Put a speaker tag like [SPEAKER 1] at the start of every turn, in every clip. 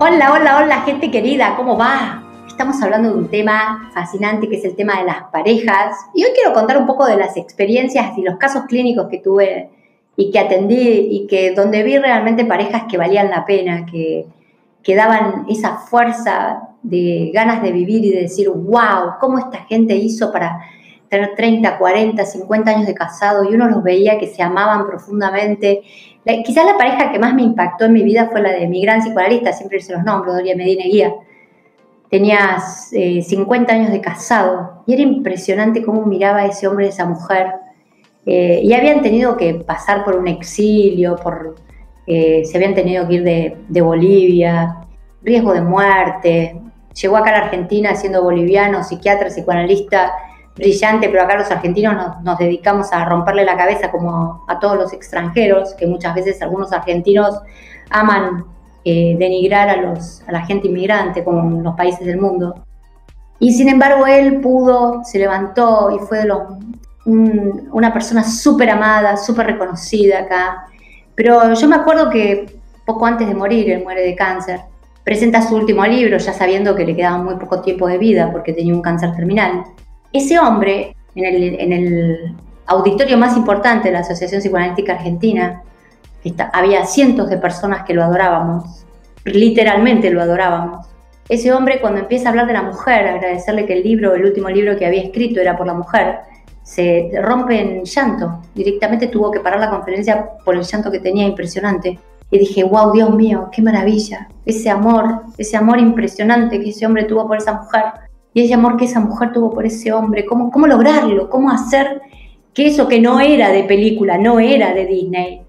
[SPEAKER 1] Hola, hola, hola, gente querida, ¿cómo va? Estamos hablando de un tema fascinante que es el tema de las parejas. Y hoy quiero contar un poco de las experiencias y los casos clínicos que tuve y que atendí y que donde vi realmente parejas que valían la pena, que, que daban esa fuerza de ganas de vivir y de decir, wow, ¿cómo esta gente hizo para tener 30, 40, 50 años de casado? Y uno los veía que se amaban profundamente quizás la pareja que más me impactó en mi vida fue la de mi gran psicoanalista, siempre se los nombro, Doria Medina Guía. Tenía 50 eh, años de casado y era impresionante cómo miraba a ese hombre y esa mujer. Eh, y habían tenido que pasar por un exilio, por, eh, se habían tenido que ir de, de Bolivia, riesgo de muerte. Llegó acá a la Argentina siendo boliviano, psiquiatra, psicoanalista, brillante, pero acá los argentinos nos, dedicamos a romperle la cabeza como a todos los extranjeros, que muchas veces algunos argentinos aman eh, denigrar a, la gente inmigrante, como en los países del mundo. Y sin embargo él pudo, se levantó y fue de los, una persona súper amada, súper reconocida acá. Pero yo me acuerdo que poco antes de morir, él muere de cáncer, presenta su último libro ya sabiendo que le quedaba muy poco tiempo de vida porque tenía un cáncer terminal. Ese hombre, en el, auditorio más importante de la Asociación Psicoanalítica Argentina, había cientos de personas que lo adorábamos, literalmente lo adorábamos. Ese hombre cuando empieza a hablar de la mujer, agradecerle que el libro, el último libro que había escrito era por la mujer, se rompe en llanto. Directamente tuvo que parar la conferencia por el llanto que tenía impresionante. Y dije, wow, Dios mío, qué maravilla. Ese amor, ese amor impresionante que ese hombre tuvo por esa mujer y ese amor que esa mujer tuvo por ese hombre, cómo, cómo lograrlo, cómo hacer que eso que no era de película, no era de Disney,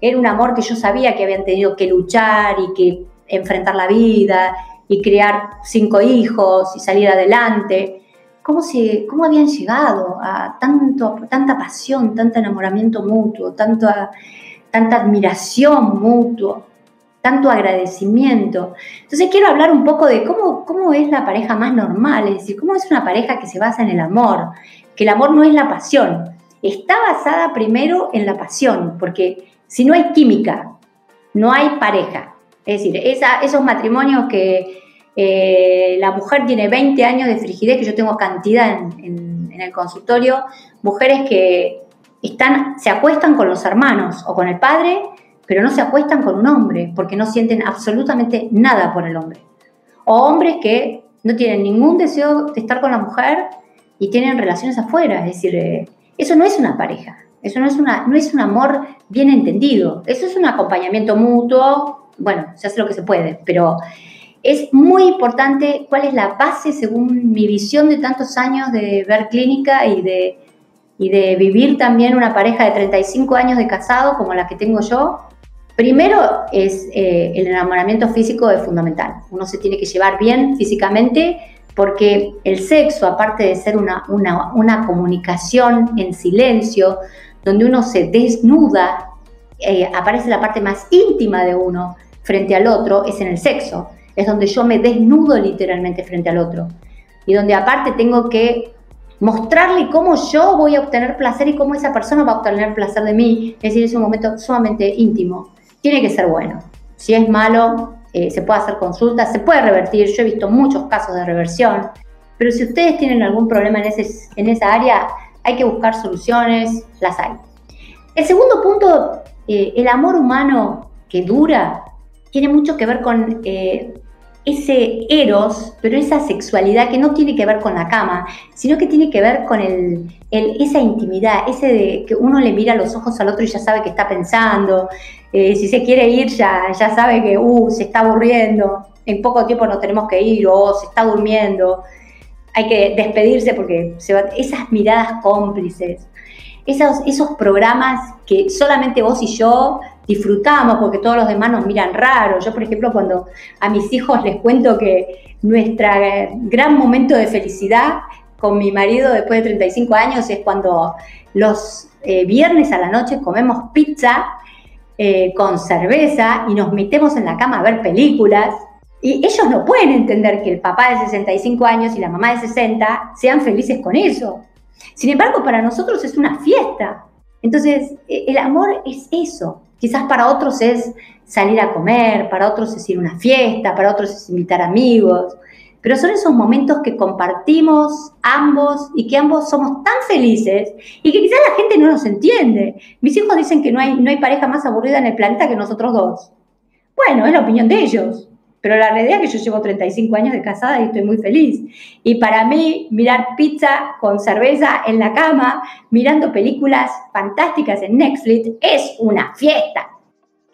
[SPEAKER 1] era un amor que yo sabía que habían tenido que luchar y que enfrentar la vida y crear cinco hijos y salir adelante. ¿Cómo, se, cómo habían llegado a tanto, tanta pasión, tanto enamoramiento mutuo, tanta, tanta admiración mutua? Tanto agradecimiento. Entonces quiero hablar un poco de cómo, cómo es la pareja más normal, es decir, cómo es una pareja que se basa en el amor, que el amor no es la pasión, está basada primero en la pasión, porque si no hay química, no hay pareja. Es decir, esos matrimonios que eh, la mujer tiene 20 años de frigidez, que yo tengo cantidad en, en el consultorio, mujeres que están, se acuestan con los hermanos o con el padre pero no se acuestan con un hombre porque no sienten absolutamente nada por el hombre. O hombres que no tienen ningún deseo de estar con la mujer y tienen relaciones afuera. Es decir, eh, eso no es una pareja, eso no es, una, no es un amor bien entendido, eso es un acompañamiento mutuo, bueno, se hace lo que se puede, pero es muy importante cuál es la base según mi visión de tantos años de ver clínica y de, y de vivir también una pareja de 35 años de casado como la que tengo yo, Primero es eh, el enamoramiento físico es fundamental. Uno se tiene que llevar bien físicamente porque el sexo, aparte de ser una, una, comunicación en silencio, donde uno se desnuda, eh, aparece la parte más íntima de uno frente al otro, es en el sexo. Es donde yo me desnudo literalmente frente al otro. Y donde aparte tengo que mostrarle cómo yo voy a obtener placer y cómo esa persona va a obtener placer de mí. Es decir, es un momento sumamente íntimo tiene que ser bueno. Si es malo, eh, se puede hacer consulta, se puede revertir. Yo he visto muchos casos de reversión. Pero si ustedes tienen algún problema en, ese, en esa área, hay que buscar soluciones, las hay. El segundo punto, eh, el amor humano que dura, tiene mucho que ver con eh, ese eros, pero esa sexualidad que no tiene que ver con la cama, sino que tiene que ver con el, esa intimidad, ese de que uno le mira los ojos al otro y ya sabe que está pensando, eh, si se quiere ir ya, ya sabe que uh, se está aburriendo, en poco tiempo nos tenemos que ir o se está durmiendo, hay que despedirse porque se esas miradas cómplices, esos, esos programas que solamente vos y yo disfrutamos porque todos los demás nos miran raro. Yo, por ejemplo, cuando a mis hijos les cuento que nuestro gran momento de felicidad con mi marido después de 35 años es cuando los eh, viernes a la noche comemos pizza eh, con cerveza y nos metemos en la cama a ver películas. Y ellos no pueden entender que el papá de 65 años y la mamá de 60 sean felices con eso. Sin embargo, para nosotros es una fiesta. Entonces, e, el amor es eso, quizás para otros es salir a comer, para otros es ir a una fiesta, para otros es invitar amigos, pero son esos momentos que compartimos ambos y que ambos somos tan felices y que quizás la gente no nos entiende. Mis hijos dicen que no hay, no hay pareja más aburrida en el planeta que nosotros dos. Bueno, es la opinión de ellos, pero la realidad es que yo llevo 35 años de casada y estoy muy feliz. Y para mí, mirar pizza con cerveza en la cama, mirando películas fantásticas en Netflix, es una fiesta.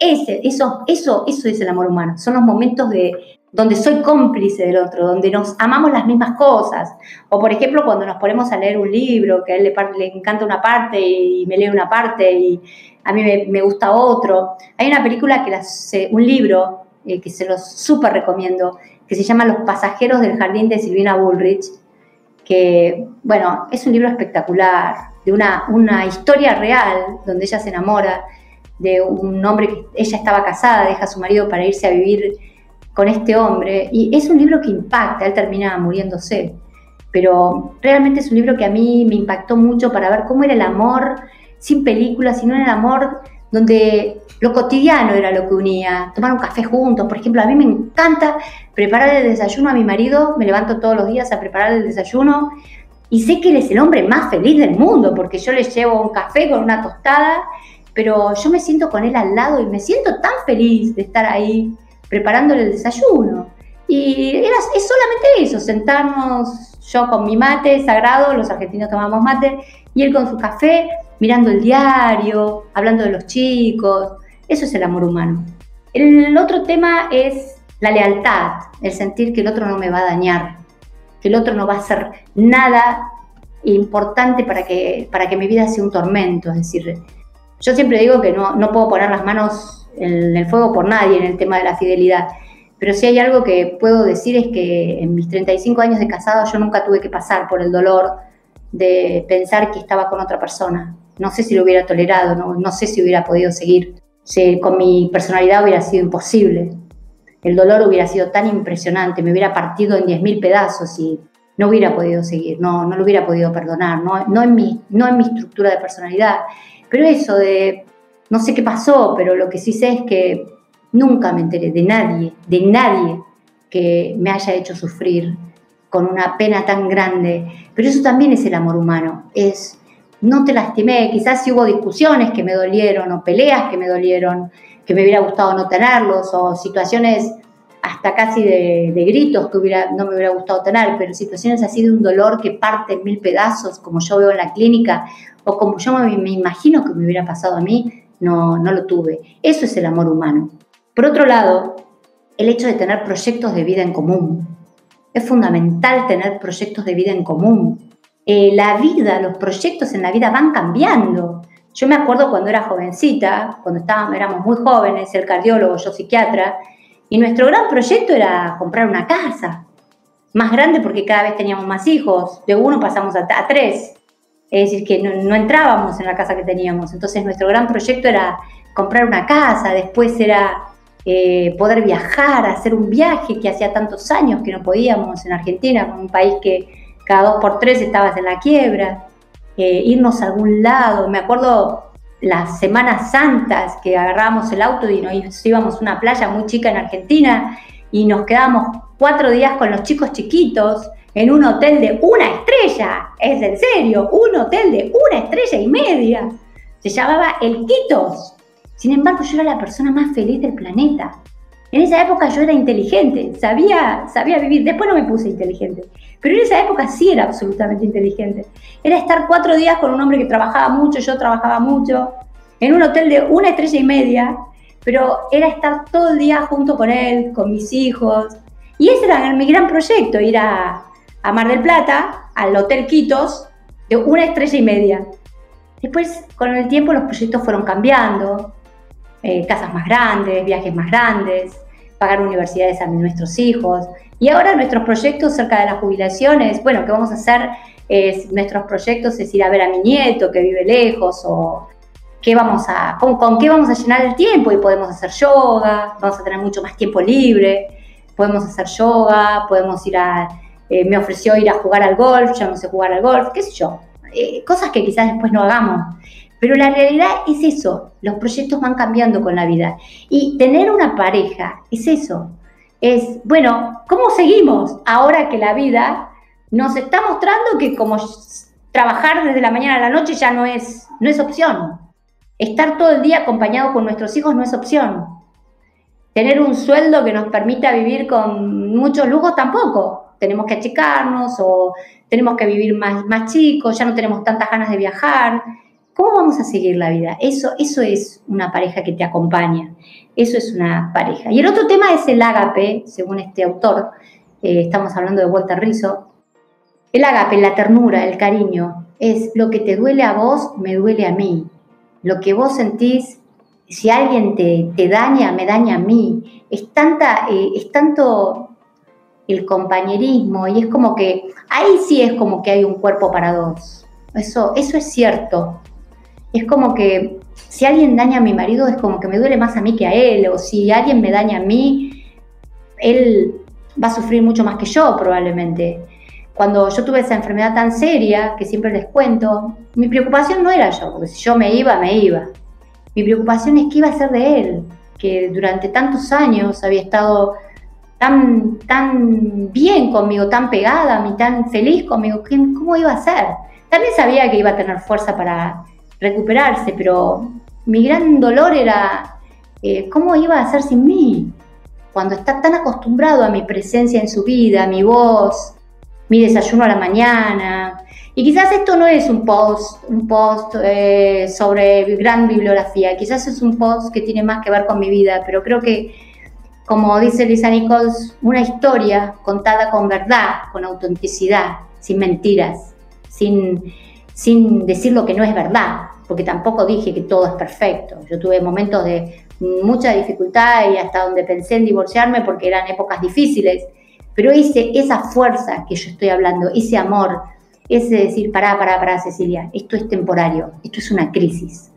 [SPEAKER 1] Ese, eso, eso, eso es el amor humano. Son los momentos de, donde soy cómplice del otro, donde nos amamos las mismas cosas. O por ejemplo, cuando nos ponemos a leer un libro, que a él le, encanta una parte y me lee una parte y a mí me, gusta otro. Hay una película que las, un libro eh, que se los súper recomiendo, que se llama Los pasajeros del jardín de Silvina Bullrich, que, bueno, es un libro espectacular, de una, una historia real, donde ella se enamora de un hombre que ella estaba casada, deja a su marido para irse a vivir con este hombre. Y es un libro que impacta, él termina muriéndose. Pero realmente es un libro que a mí me impactó mucho para ver cómo era el amor sin películas, sino el amor donde lo cotidiano era lo que unía, tomar un café juntos, por ejemplo, a mí me encanta preparar el desayuno a mi marido, me levanto todos los días a preparar el desayuno y sé que él es el hombre más feliz del mundo porque yo le llevo un café con una tostada, pero yo me siento con él al lado y me siento tan feliz de estar ahí preparándole el desayuno. Y era, es solamente eso, sentarnos yo con mi mate sagrado, los argentinos tomamos mate, y él con su café, mirando el diario, hablando de los chicos. Eso es el amor humano. El otro tema es la lealtad, el sentir que el otro no me va a dañar, que el otro no va a hacer nada importante para que, para que mi vida sea un tormento. Es decir, yo siempre digo que no, no puedo poner las manos en el fuego por nadie en el tema de la fidelidad. Pero si hay algo que puedo decir es que en mis 35 años de casado yo nunca tuve que pasar por el dolor de pensar que estaba con otra persona. No sé si lo hubiera tolerado, no, no sé si hubiera podido seguir. Si con mi personalidad hubiera sido imposible. El dolor hubiera sido tan impresionante, me hubiera partido en 10.000 pedazos y no hubiera podido seguir, no, no lo hubiera podido perdonar, no, no, en mi, no en mi estructura de personalidad. Pero eso de no sé qué pasó, pero lo que sí sé es que nunca me enteré de nadie, de nadie que me haya hecho sufrir con una pena tan grande. Pero eso también es el amor humano, es no te lastimé, quizás si hubo discusiones que me dolieron o peleas que me dolieron, que me hubiera gustado no tenerlos o situaciones hasta casi de, gritos que hubiera, no me hubiera gustado tener, pero situaciones así de un dolor que parte en mil pedazos, como yo veo en la clínica, o como yo me imagino que me hubiera pasado a mí, no, no lo tuve. Eso es el amor humano. Por otro lado, el hecho de tener proyectos de vida en común. Es fundamental tener proyectos de vida en común. Eh, la vida, los proyectos en la vida van cambiando. Yo me acuerdo cuando era jovencita, cuando estábamos, éramos muy jóvenes, el cardiólogo, yo psiquiatra, y nuestro gran proyecto era comprar una casa. Más grande porque cada vez teníamos más hijos. De uno pasamos a tres es decir, que no, entrábamos en la casa que teníamos. Entonces nuestro gran proyecto era comprar una casa, después era eh, poder viajar, hacer un viaje que hacía tantos años que no podíamos en Argentina, un país que cada dos por tres estabas en la quiebra, eh, irnos a algún lado. Me acuerdo las Semanas Santas que agarrábamos el auto y nos íbamos a una playa muy chica en Argentina y nos quedábamos cuatro días con los chicos chiquitos en un hotel de una estrella, es en serio, un hotel de una estrella y media. Se llamaba El Quitos. Sin embargo, yo era la persona más feliz del planeta. En esa época yo era inteligente, sabía, sabía vivir. Después no me puse inteligente, pero en esa época sí era absolutamente inteligente. Era estar cuatro días con un hombre que trabajaba mucho, yo trabajaba mucho, en un hotel de una estrella y media, pero era estar todo el día junto con él, con mis hijos. Y ese era mi gran proyecto, ir a, a Mar del Plata, al Hotel Quitos, de una estrella y media. Después, con el tiempo, los proyectos fueron cambiando, eh, casas más grandes, viajes más grandes, pagar universidades a nuestros hijos. Y ahora nuestros proyectos cerca de las jubilaciones, bueno, ¿qué vamos a hacer? nuestros proyectos es ir a ver a mi nieto que vive lejos o qué vamos a, con, con, qué vamos a llenar el tiempo y podemos hacer yoga, vamos a tener mucho más tiempo libre, podemos hacer yoga, podemos ir a eh, me ofreció ir a jugar al golf, yo no sé jugar al golf, qué sé yo, eh, cosas que quizás después no hagamos. Pero la realidad es eso, los proyectos van cambiando con la vida. Y tener una pareja es eso, es, bueno, ¿cómo seguimos ahora que la vida nos está mostrando que como trabajar desde la mañana a la noche ya no es, no es opción? Estar todo el día acompañado con nuestros hijos no es opción. Tener un sueldo que nos permita vivir con muchos lujos tampoco. Tenemos que achicarnos o tenemos que vivir más, más chicos, ya no tenemos tantas ganas de viajar. ¿Cómo vamos a seguir la vida? Eso, eso es una pareja que te acompaña. Eso es una pareja. Y el otro tema es el ágape, según este autor. Eh, estamos hablando de Walter Rizzo. El ágape, la ternura, el cariño, es lo que te duele a vos, me duele a mí lo que vos sentís, si alguien te, daña, me daña a mí. Es, tanta, eh, es tanto el compañerismo y es como que ahí sí es como que hay un cuerpo para dos. Eso, eso es cierto. Es como que si alguien daña a mi marido es como que me duele más a mí que a él, o si alguien me daña a mí, él va a sufrir mucho más que yo probablemente. Cuando yo tuve esa enfermedad tan seria, que siempre les cuento, mi preocupación no era yo, porque si yo me iba, me iba. Mi preocupación es qué iba a ser de él, que durante tantos años había estado tan, tan bien conmigo, tan pegada a mí, tan feliz conmigo, ¿cómo iba a ser? También sabía que iba a tener fuerza para recuperarse, pero mi gran dolor era eh, cómo iba a ser sin mí, cuando está tan acostumbrado a mi presencia en su vida, a mi voz, mi desayuno a la mañana. Y quizás esto no es un post, un post eh, sobre gran bibliografía, quizás es un post que tiene más que ver con mi vida, pero creo que, como dice Lisa Nichols, una historia contada con verdad, con autenticidad, sin mentiras, sin, sin decir lo que no es verdad, porque tampoco dije que todo es perfecto. Yo tuve momentos de mucha dificultad y hasta donde pensé en divorciarme porque eran épocas difíciles pero ese, esa fuerza que yo estoy hablando, ese amor, ese decir, pará, pará, pará, Cecilia, esto es temporario, esto es una crisis.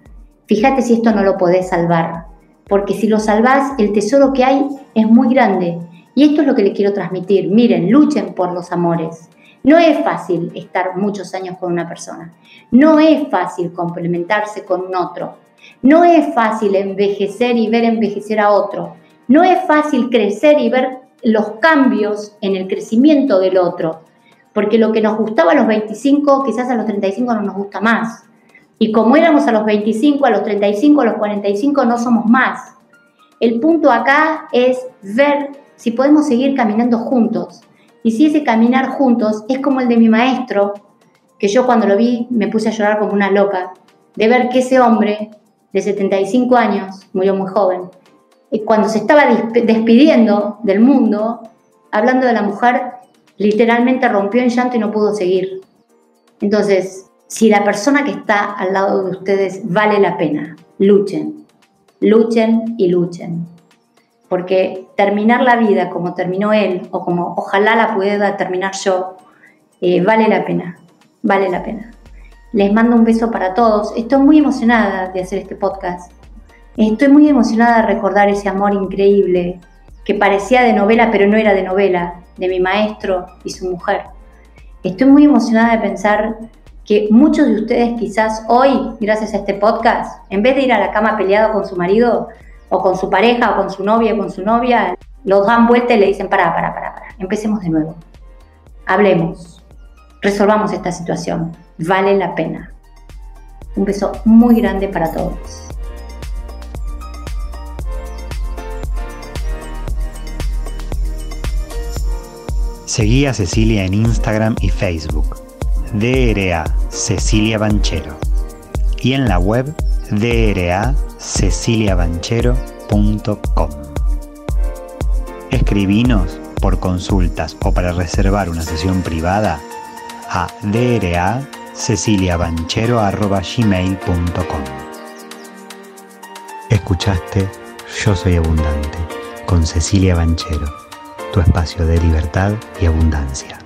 [SPEAKER 1] Fíjate si esto no lo podés salvar, porque si lo salvás, el tesoro que hay es muy grande. Y esto es lo que les quiero transmitir. Miren, luchen por los amores. No es fácil estar muchos años con una persona. No es fácil complementarse con otro. No es fácil envejecer y ver envejecer a otro. No es fácil crecer y ver los cambios en el crecimiento del otro, porque lo que nos gustaba a los 25 quizás a los 35 no nos gusta más. Y como éramos a los 25, a los 35, a los 45 no somos más. El punto acá es ver si podemos seguir caminando juntos. Y si ese caminar juntos es como el de mi maestro, que yo cuando lo vi me puse a llorar como una loca, de ver que ese hombre de 75 años, murió muy joven, cuando se estaba despidiendo del mundo, hablando de la mujer, literalmente rompió en llanto y no pudo seguir. Entonces, si la persona que está al lado de ustedes vale la pena, luchen, luchen y luchen. Porque terminar la vida como terminó él o como ojalá la pudiera terminar yo, eh, vale la pena, vale la pena. Les mando un beso para todos. Estoy muy emocionada de hacer este podcast Estoy muy emocionada de recordar ese amor increíble que parecía de novela, pero no era de novela, de mi maestro y su mujer. Estoy muy emocionada de pensar que muchos de ustedes quizás hoy, gracias a este podcast, en vez de ir a la cama peleado con su marido o con su pareja o con su novia o con su novia, los dan vuelta y le dicen, para, para, para, para, empecemos de nuevo. Hablemos, resolvamos esta situación, vale la pena. Un beso muy grande para todos.
[SPEAKER 2] Seguí a Cecilia en Instagram y Facebook, DRA Cecilia Banchero, y en la web draceciliabanchero.com. Escribinos por consultas o para reservar una sesión privada a draceciliabanchero.gmail.com Escuchaste Yo Soy Abundante con Cecilia Banchero tu espacio de libertad y abundancia.